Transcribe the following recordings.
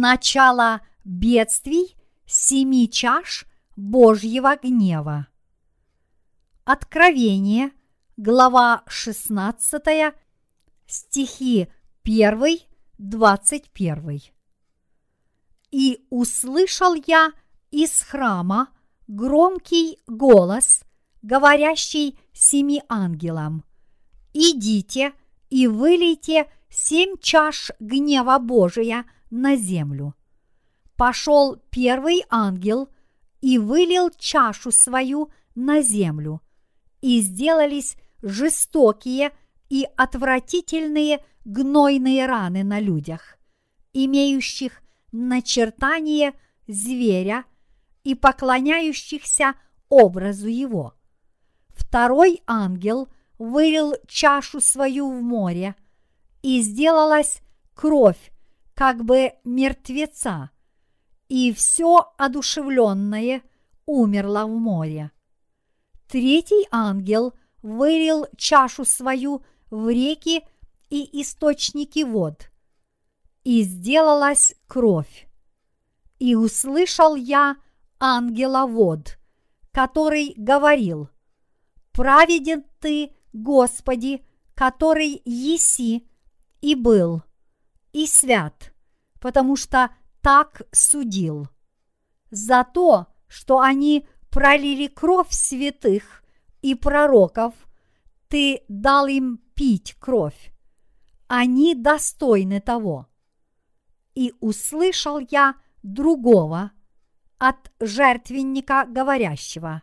начало бедствий семи чаш Божьего гнева. Откровение, глава 16, стихи 1, 21. «И услышал я из храма громкий голос, говорящий семи ангелам, «Идите и вылейте семь чаш гнева Божия на землю». Пошел первый ангел и вылил чашу свою на землю, и сделались жестокие и отвратительные гнойные раны на людях, имеющих начертание зверя и поклоняющихся образу его. Второй ангел вылил чашу свою в море, и сделалась кровь, как бы мертвеца, и все одушевленное умерло в море. Третий ангел вылил чашу свою в реки и источники вод, и сделалась кровь. И услышал я ангела вод, который говорил, «Праведен ты, Господи, который еси и был, и свят, потому что так судил. За то, что они пролили кровь святых и пророков, ты дал им пить кровь. Они достойны того. И услышал я другого от жертвенника говорящего.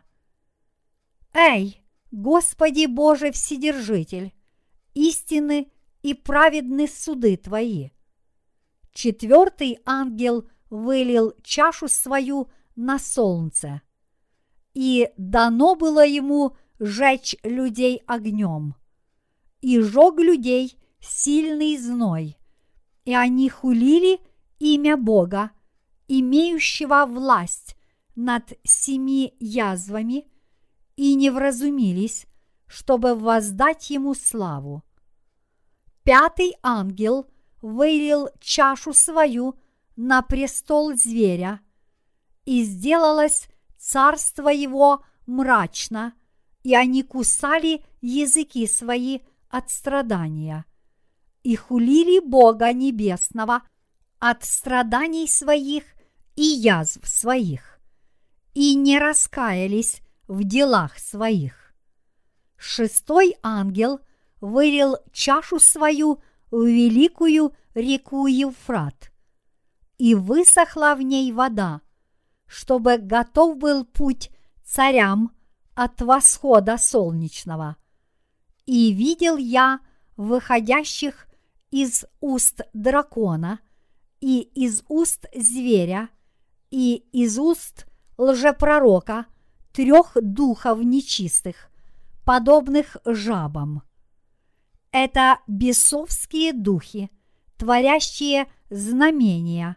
Эй, Господи Боже Вседержитель, истины и праведны суды Твои. Четвертый ангел вылил чашу свою на солнце, и дано было ему жечь людей огнем, и жег людей сильный зной, и они хулили имя Бога, имеющего власть над семи язвами, и не вразумились, чтобы воздать ему славу. Пятый ангел вылил чашу свою на престол зверя, и сделалось царство его мрачно, и они кусали языки свои от страдания, и хулили Бога Небесного от страданий своих и язв своих, и не раскаялись в делах своих. Шестой ангел вылил чашу свою в великую реку Евфрат, и высохла в ней вода, чтобы готов был путь царям от восхода солнечного. И видел я выходящих из уст дракона и из уст зверя и из уст лжепророка трех духов нечистых, подобных жабам. Это бесовские духи, творящие знамения.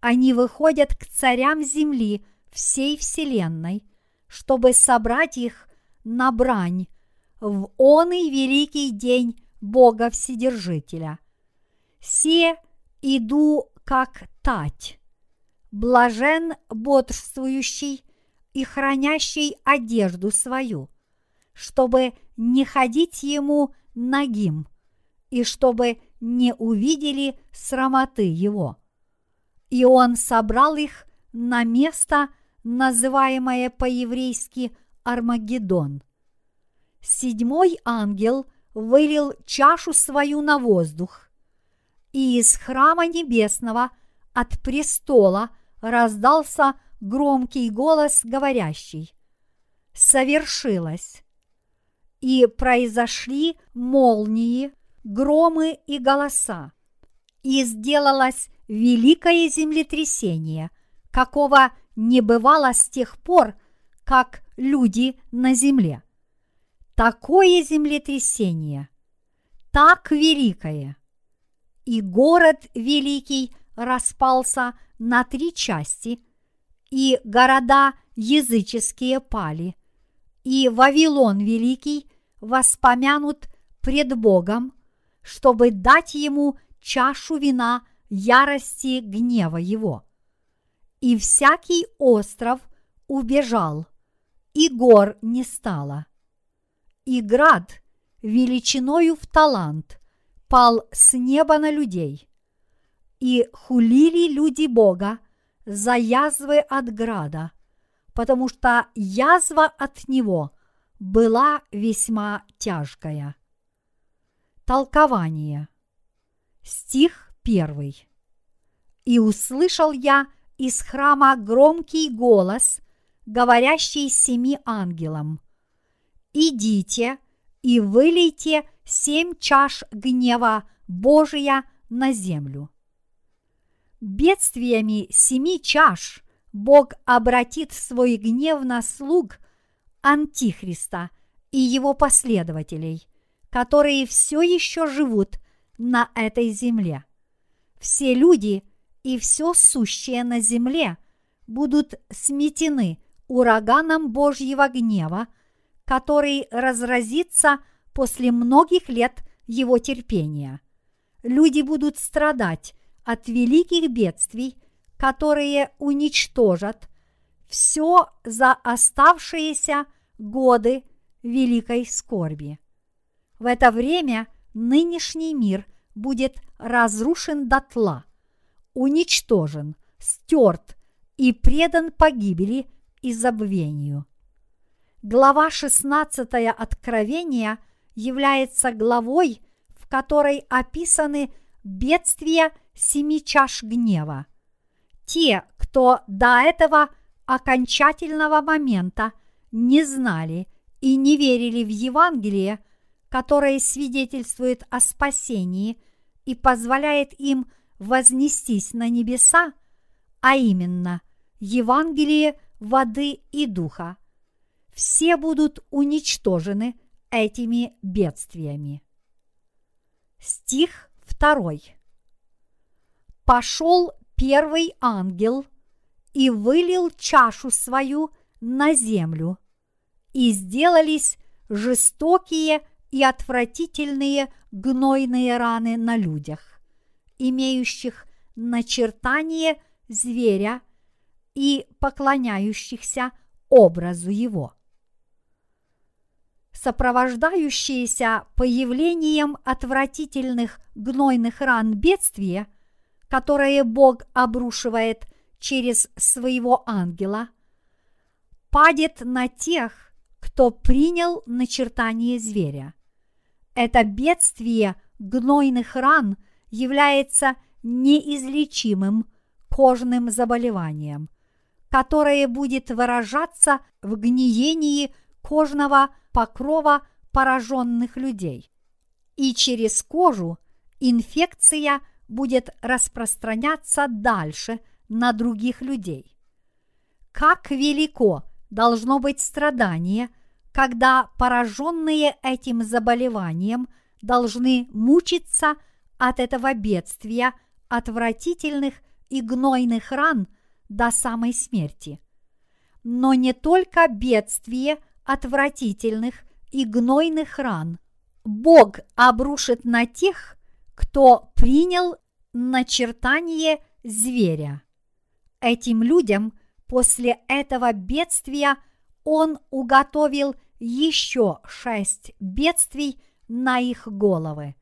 Они выходят к царям земли всей вселенной, чтобы собрать их на брань в он и великий день Бога Вседержителя. Се иду как тать, блажен бодрствующий и хранящий одежду свою, чтобы не ходить ему нагим, и чтобы не увидели срамоты его. И он собрал их на место, называемое по-еврейски Армагеддон. Седьмой ангел вылил чашу свою на воздух, и из храма небесного от престола раздался громкий голос, говорящий «Совершилось!» И произошли молнии, громы и голоса, и сделалось великое землетрясение, какого не бывало с тех пор, как люди на земле. Такое землетрясение, так великое. И город великий распался на три части, и города языческие пали, и Вавилон великий воспомянут пред Богом, чтобы дать ему чашу вина ярости гнева его. И всякий остров убежал, и гор не стало. И град величиною в талант пал с неба на людей. И хулили люди Бога за язвы от града, потому что язва от него была весьма тяжкая. Толкование. Стих первый. И услышал я из храма громкий голос, говорящий семи ангелам. Идите и вылейте семь чаш гнева Божия на землю. Бедствиями семи чаш Бог обратит свой гнев на слуг Антихриста и его последователей, которые все еще живут на этой земле. Все люди и все сущее на земле будут сметены ураганом Божьего гнева, который разразится после многих лет его терпения. Люди будут страдать от великих бедствий, которые уничтожат все за оставшиеся годы великой скорби. В это время нынешний мир будет разрушен дотла, уничтожен, стерт и предан погибели и забвению. Глава 16 Откровения является главой, в которой описаны бедствия семи чаш гнева. Те, кто до этого окончательного момента не знали и не верили в Евангелие, которое свидетельствует о спасении и позволяет им вознестись на небеса, а именно Евангелие воды и духа, все будут уничтожены этими бедствиями. Стих второй. Пошел первый ангел и вылил чашу свою на землю, и сделались жестокие и отвратительные гнойные раны на людях, имеющих начертание зверя и поклоняющихся образу его. Сопровождающиеся появлением отвратительных гнойных ран бедствия, которые Бог обрушивает через своего ангела, падет на тех, кто принял начертание зверя. Это бедствие гнойных ран является неизлечимым кожным заболеванием, которое будет выражаться в гниении кожного покрова пораженных людей. И через кожу инфекция будет распространяться дальше на других людей. Как велико должно быть страдание, когда пораженные этим заболеванием должны мучиться от этого бедствия отвратительных и гнойных ран до самой смерти. Но не только бедствие отвратительных и гнойных ран Бог обрушит на тех, кто принял начертание зверя. Этим людям после этого бедствия Он уготовил еще шесть бедствий на их головы.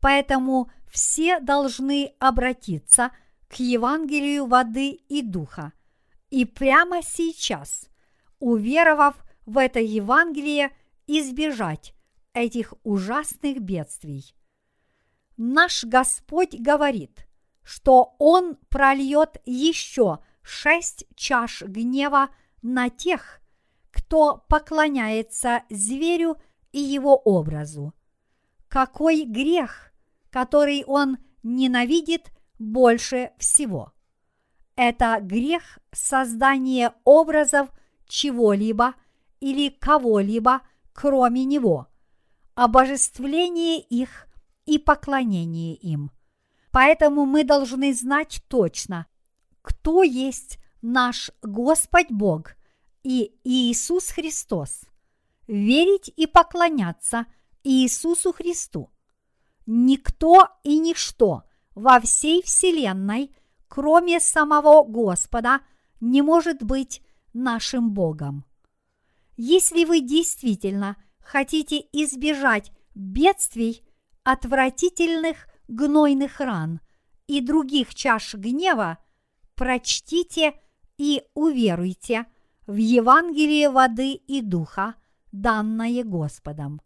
Поэтому все должны обратиться к Евангелию воды и духа. И прямо сейчас, уверовав в это Евангелие, избежать этих ужасных бедствий. Наш Господь говорит, что Он прольет еще шесть чаш гнева на тех, кто поклоняется зверю и его образу. Какой грех, который он ненавидит больше всего? Это грех создания образов чего-либо или кого-либо, кроме него, обожествление их и поклонение им. Поэтому мы должны знать точно, кто есть наш Господь Бог и Иисус Христос, верить и поклоняться Иисусу Христу. Никто и ничто во всей Вселенной, кроме самого Господа, не может быть нашим Богом. Если вы действительно хотите избежать бедствий, отвратительных гнойных ран и других чаш гнева, прочтите и уверуйте в Евангелие воды и духа, данное Господом.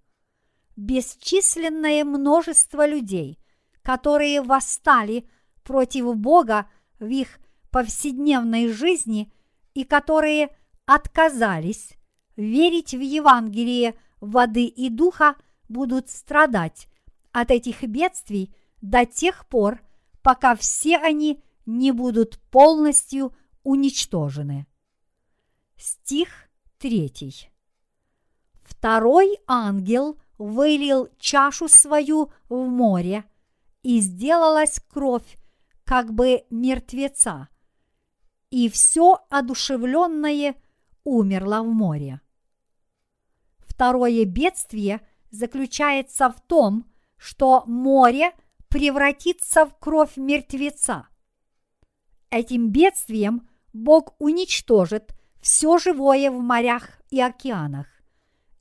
Бесчисленное множество людей, которые восстали против Бога в их повседневной жизни и которые отказались верить в Евангелие воды и духа, будут страдать от этих бедствий до тех пор, пока все они не будут полностью уничтожены. Стих 3. Второй ангел вылил чашу свою в море, и сделалась кровь как бы мертвеца, и все одушевленное умерло в море. Второе бедствие заключается в том, что море превратится в кровь мертвеца. Этим бедствием Бог уничтожит все живое в морях и океанах.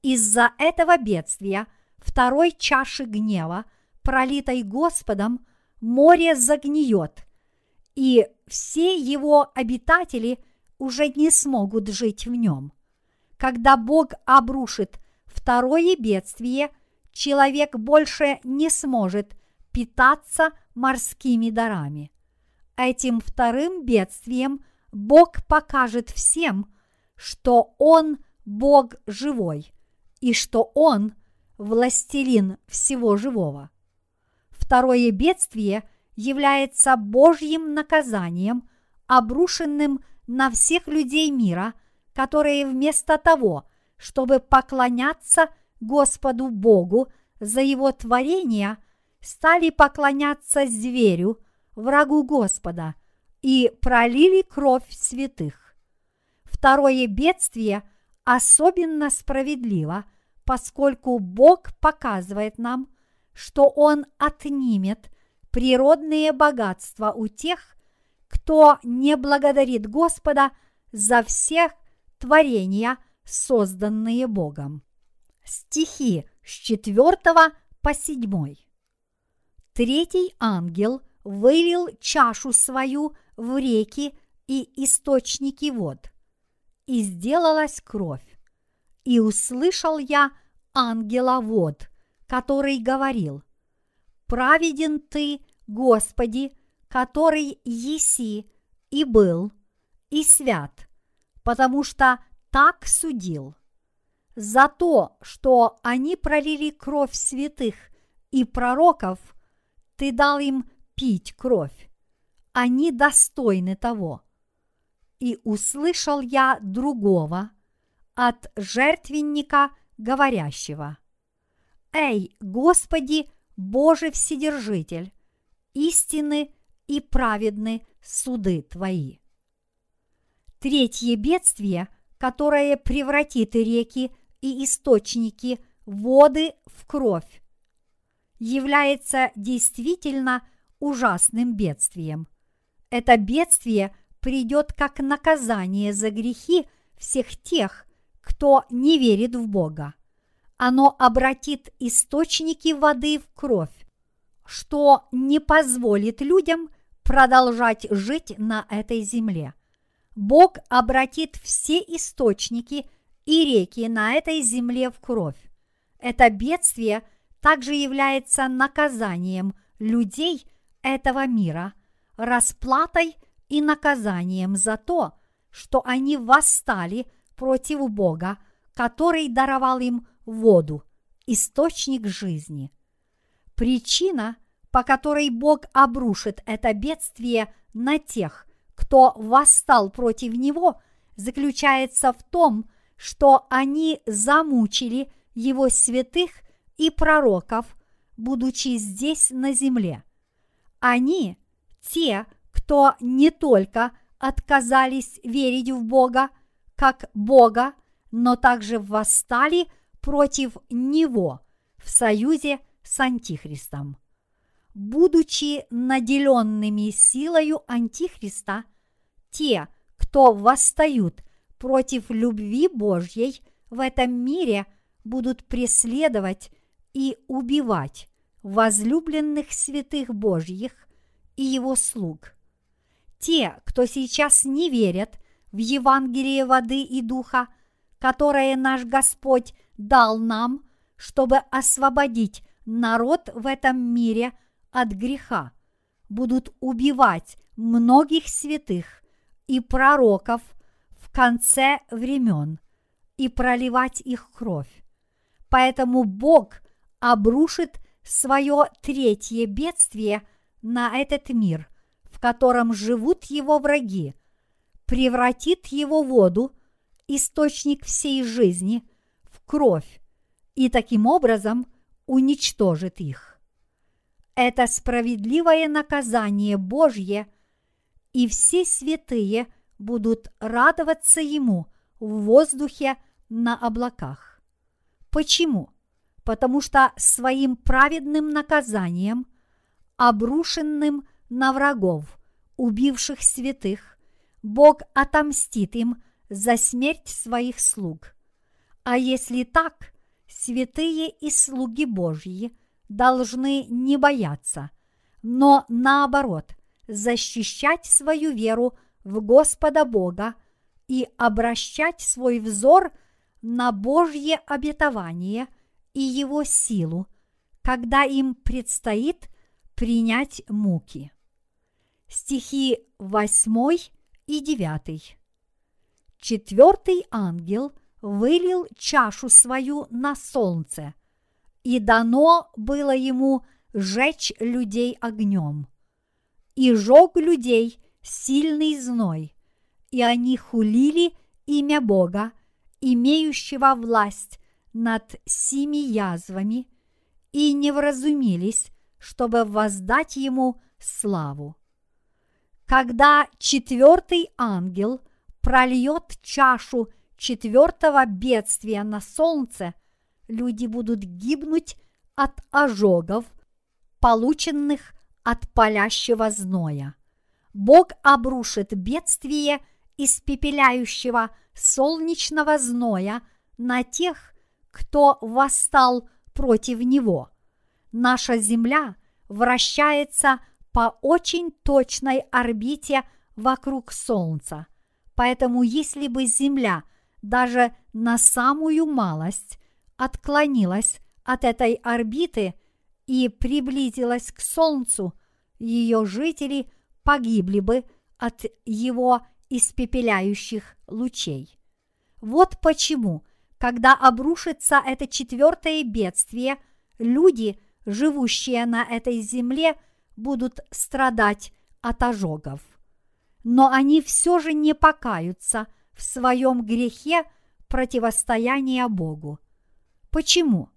Из-за этого бедствия, второй чаши гнева, пролитой Господом, море загниет, и все его обитатели уже не смогут жить в нем. Когда Бог обрушит второе бедствие, человек больше не сможет питаться морскими дарами. Этим вторым бедствием Бог покажет всем, что Он Бог живой и что Он властелин всего живого. Второе бедствие является Божьим наказанием, обрушенным на всех людей мира, которые вместо того, чтобы поклоняться Господу Богу за Его творение, стали поклоняться зверю, врагу Господа, и пролили кровь святых. Второе бедствие особенно справедливо, поскольку Бог показывает нам, что Он отнимет природные богатства у тех, кто не благодарит Господа за всех творения, созданные Богом. Стихи с 4 по 7. Третий ангел вылил чашу свою в реки и источники вод, и сделалась кровь. И услышал я ангела вод, который говорил, «Праведен ты, Господи, который еси и был, и свят, потому что так судил. За то, что они пролили кровь святых и пророков, ты дал им пить кровь. Они достойны того. И услышал я другого от жертвенника говорящего. Эй, Господи, Боже Вседержитель, истины и праведны суды Твои. Третье бедствие, которое превратит реки и источники воды в кровь, является действительно ужасным бедствием. Это бедствие придет как наказание за грехи всех тех, кто не верит в Бога. Оно обратит источники воды в кровь, что не позволит людям продолжать жить на этой земле. Бог обратит все источники и реки на этой земле в кровь. Это бедствие также является наказанием людей этого мира, расплатой и наказанием за то, что они восстали против Бога, который даровал им воду, источник жизни – Причина, по которой Бог обрушит это бедствие на тех, кто восстал против него, заключается в том, что они замучили его святых и пророков, будучи здесь на земле. Они, те, кто не только отказались верить в Бога, как Бога, но также восстали против Него в союзе с Антихристом. будучи наделенными силою Антихриста, те, кто восстают против любви Божьей в этом мире, будут преследовать и убивать возлюбленных святых Божьих и его слуг. Те, кто сейчас не верят в Евангелие воды и духа, которое наш Господь дал нам, чтобы освободить народ в этом мире от греха, будут убивать многих святых и пророков в конце времен и проливать их кровь. Поэтому Бог обрушит свое третье бедствие на этот мир, в котором живут его враги, превратит его воду, источник всей жизни, в кровь и таким образом уничтожит их. Это справедливое наказание Божье, и все святые будут радоваться Ему в воздухе на облаках. Почему? Потому что своим праведным наказанием, обрушенным на врагов, убивших святых, Бог отомстит им за смерть своих слуг. А если так, святые и слуги Божьи должны не бояться, но наоборот защищать свою веру в Господа Бога и обращать свой взор на Божье обетование и его силу, когда им предстоит принять муки. Стихи 8 и 9. Четвертый ангел вылил чашу свою на солнце, и дано было ему жечь людей огнем. И жег людей сильный зной, и они хулили имя Бога, имеющего власть над семи язвами, и не вразумились, чтобы воздать ему славу. Когда четвертый ангел прольет чашу четвертого бедствия на солнце, люди будут гибнуть от ожогов, полученных от палящего зноя. Бог обрушит бедствие испепеляющего солнечного зноя на тех, кто восстал против него. Наша Земля вращается по очень точной орбите вокруг Солнца. Поэтому если бы Земля даже на самую малость отклонилась от этой орбиты и приблизилась к Солнцу, ее жители погибли бы от его испепеляющих лучей. Вот почему, когда обрушится это четвертое бедствие, люди, живущие на этой земле, будут страдать от ожогов. Но они все же не покаются в своем грехе противостояния Богу. Почему?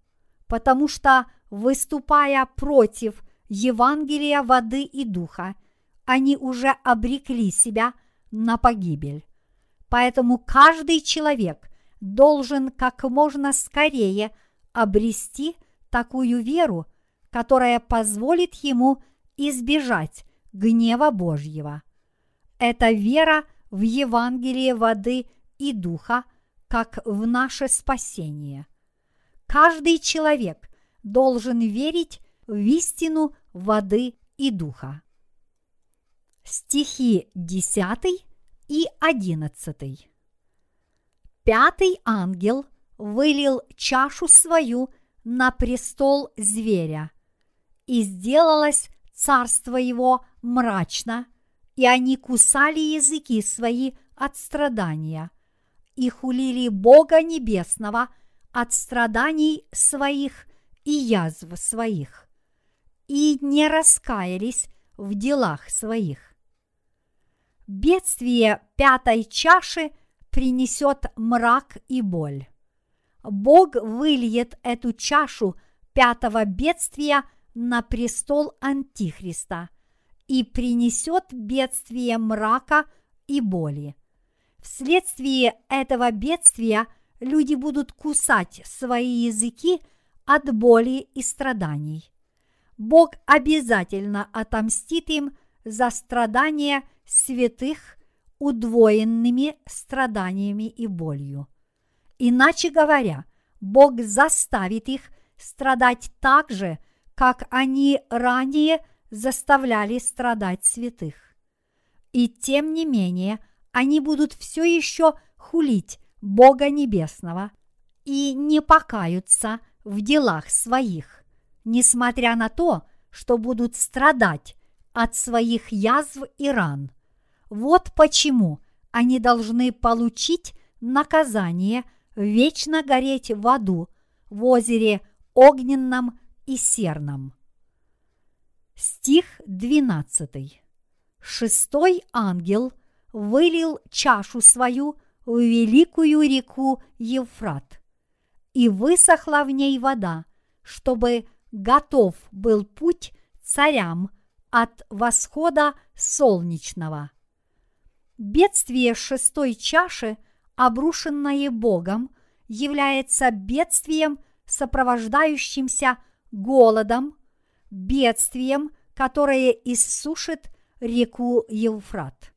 Потому что, выступая против Евангелия воды и духа, они уже обрекли себя на погибель. Поэтому каждый человек должен как можно скорее обрести такую веру, которая позволит ему избежать гнева Божьего. Это вера в Евангелие воды и духа, как в наше спасение. Каждый человек должен верить в истину воды и духа стихи 10 и 11. Пятый ангел вылил чашу свою на престол зверя, и сделалось царство его мрачно, и они кусали языки свои от страдания, и хулили Бога Небесного от страданий своих и язв своих, и не раскаялись в делах своих. Бедствие пятой чаши принесет мрак и боль. Бог выльет эту чашу пятого бедствия на престол Антихриста и принесет бедствие мрака и боли. Вследствие этого бедствия люди будут кусать свои языки от боли и страданий. Бог обязательно отомстит им за страдания святых удвоенными страданиями и болью. Иначе говоря, Бог заставит их страдать так же, как они ранее заставляли страдать святых. И тем не менее, они будут все еще хулить Бога Небесного и не покаются в делах своих, несмотря на то, что будут страдать от своих язв и ран. Вот почему они должны получить наказание вечно гореть в аду, в озере огненном и серном. Стих 12. Шестой ангел вылил чашу свою в великую реку Евфрат, и высохла в ней вода, чтобы готов был путь царям от восхода солнечного. Бедствие шестой чаши, обрушенное Богом, является бедствием, сопровождающимся голодом, бедствием, которое иссушит реку Евфрат.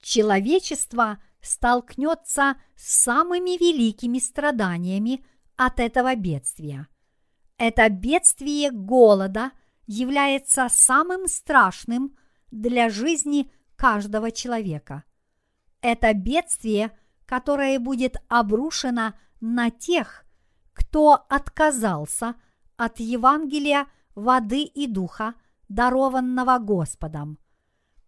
Человечество столкнется с самыми великими страданиями от этого бедствия. Это бедствие голода является самым страшным для жизни каждого человека. Это бедствие, которое будет обрушено на тех, кто отказался от Евангелия воды и духа, дарованного Господом,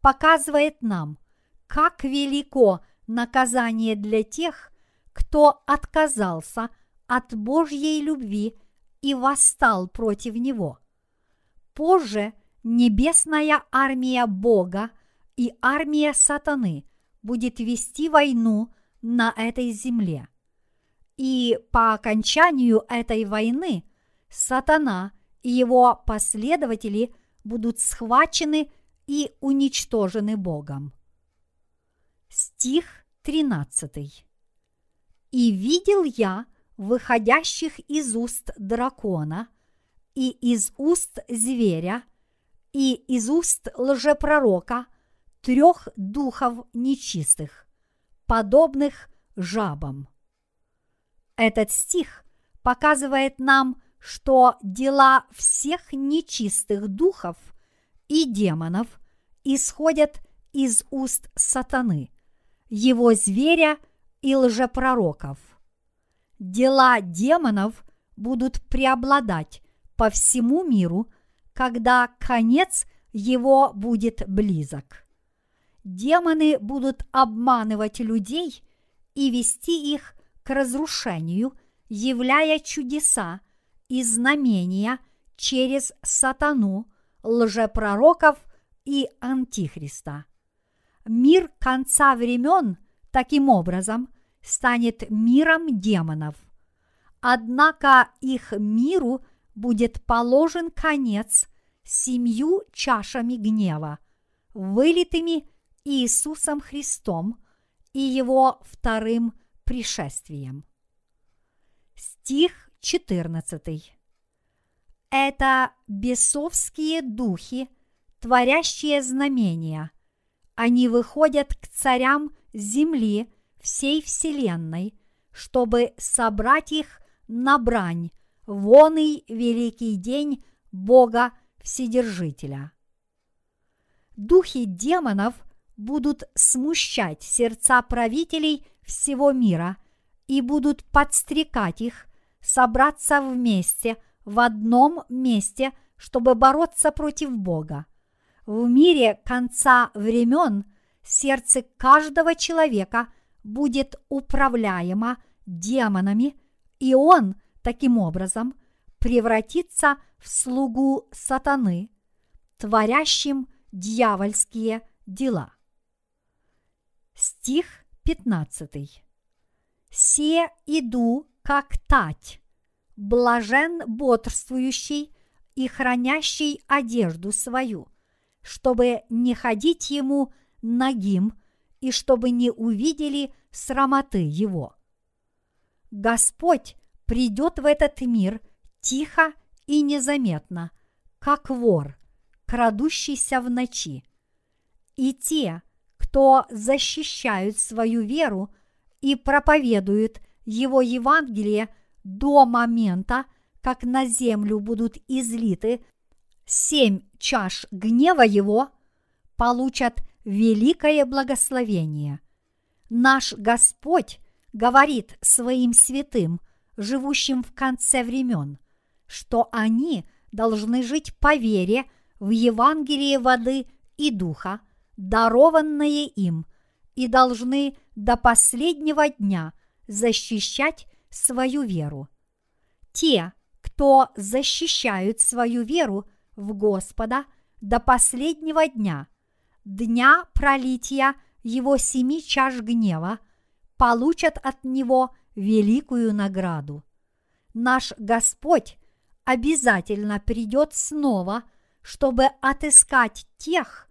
показывает нам, как велико наказание для тех, кто отказался от Божьей любви и восстал против него. Позже небесная армия Бога и армия сатаны будет вести войну на этой земле. И по окончанию этой войны сатана и его последователи будут схвачены и уничтожены Богом. Стих 13. «И видел я выходящих из уст дракона, и из уст зверя, и из уст лжепророка трех духов нечистых, подобных жабам». Этот стих показывает нам, что дела всех нечистых духов и демонов исходят из уст сатаны, его зверя и лжепророков. Дела демонов будут преобладать по всему миру, когда конец его будет близок. Демоны будут обманывать людей и вести их к разрушению, являя чудеса и знамения через сатану, лжепророков и антихриста. Мир конца времен таким образом станет миром демонов. Однако их миру будет положен конец семью чашами гнева, вылитыми Иисусом Христом и его вторым пришествием. Стих 14. Это бесовские духи, творящие знамения. Они выходят к царям земли всей вселенной, чтобы собрать их на брань воный великий день Бога Вседержителя. Духи демонов будут смущать сердца правителей всего мира и будут подстрекать их собраться вместе в одном месте, чтобы бороться против Бога. В мире конца времен сердце каждого человека будет управляемо демонами, и он таким образом превратится в слугу сатаны, творящим дьявольские дела. Стих 15. «Се иду как тать, блажен бодрствующий и хранящий одежду свою, чтобы не ходить ему нагим и чтобы не увидели срамоты его. Господь придет в этот мир тихо и незаметно, как вор, крадущийся в ночи. И те, кто защищают свою веру и проповедуют его Евангелие до момента, как на землю будут излиты семь чаш гнева его, получат великое благословение. Наш Господь говорит своим святым, живущим в конце времен, что они должны жить по вере в Евангелие воды и духа, дарованное им, и должны до последнего дня защищать свою веру. Те, кто защищают свою веру в Господа до последнего дня, дня пролития его семи чаш гнева, получат от него великую награду. Наш Господь обязательно придет снова, чтобы отыскать тех,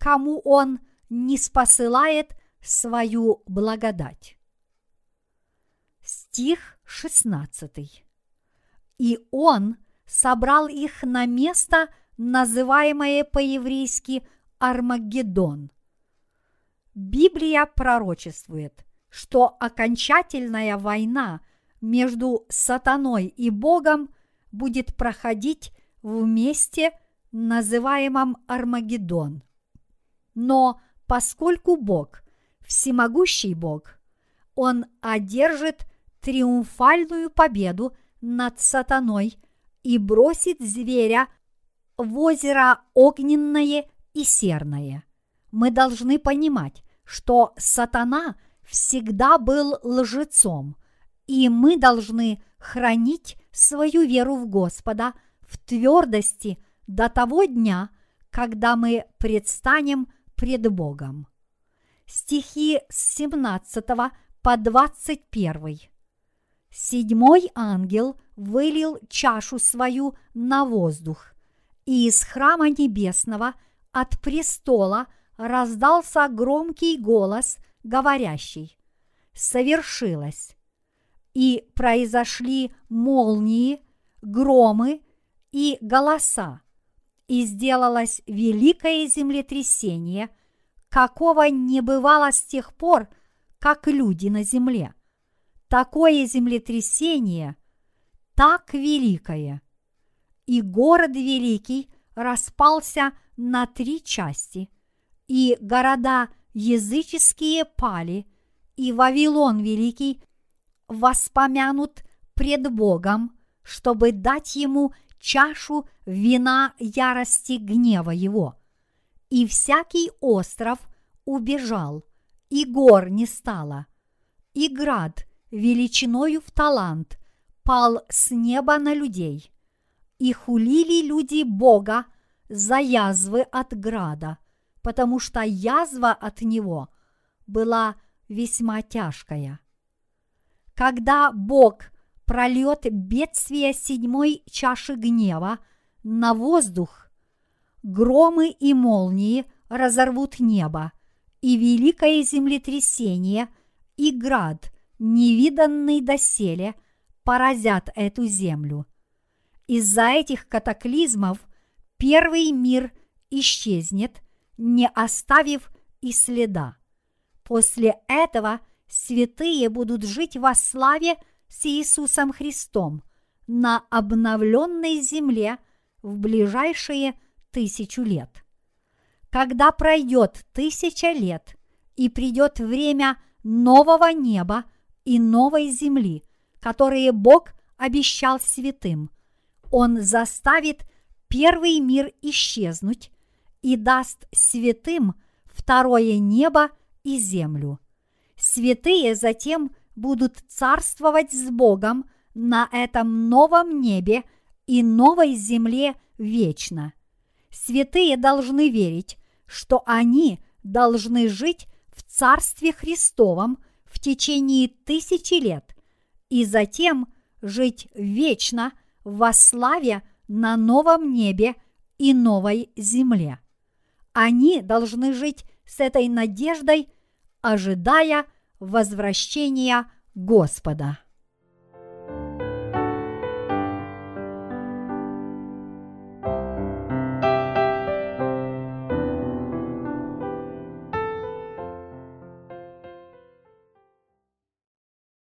кому Он не спосылает свою благодать. Стих 16. И Он собрал их на место, называемое по-еврейски Армагеддон. Библия пророчествует, что окончательная война между сатаной и Богом будет проходить в месте, называемом Армагеддон. Но поскольку Бог – всемогущий Бог, Он одержит триумфальную победу над сатаной и бросит зверя в озеро огненное и серное. Мы должны понимать, что сатана всегда был лжецом, и мы должны хранить свою веру в Господа в твердости до того дня, когда мы предстанем пред Богом. Стихи с 17 по 21. Седьмой ангел вылил чашу свою на воздух, и из храма небесного от престола раздался громкий голос, говорящий «Совершилось!» И произошли молнии, громы и голоса, и сделалось великое землетрясение, какого не бывало с тех пор, как люди на земле. Такое землетрясение так великое. И город великий распался на три части, и города языческие пали, и Вавилон великий воспомянут пред Богом, чтобы дать ему чашу вина ярости гнева его. И всякий остров убежал, и гор не стало, и град величиною в талант пал с неба на людей. И хулили люди Бога за язвы от града, потому что язва от него была весьма тяжкая. Когда Бог прольет бедствие седьмой чаши гнева на воздух, громы и молнии разорвут небо, и великое землетрясение и град, невиданный доселе, поразят эту землю. Из-за этих катаклизмов первый мир исчезнет, не оставив и следа. После этого святые будут жить во славе – с Иисусом Христом на обновленной земле в ближайшие тысячу лет. Когда пройдет тысяча лет и придет время нового неба и новой земли, которые Бог обещал святым, Он заставит первый мир исчезнуть и даст святым второе небо и землю. Святые затем будут царствовать с Богом на этом новом небе и новой земле вечно. Святые должны верить, что они должны жить в Царстве Христовом в течение тысячи лет и затем жить вечно во славе на новом небе и новой земле. Они должны жить с этой надеждой, ожидая – возвращения Господа.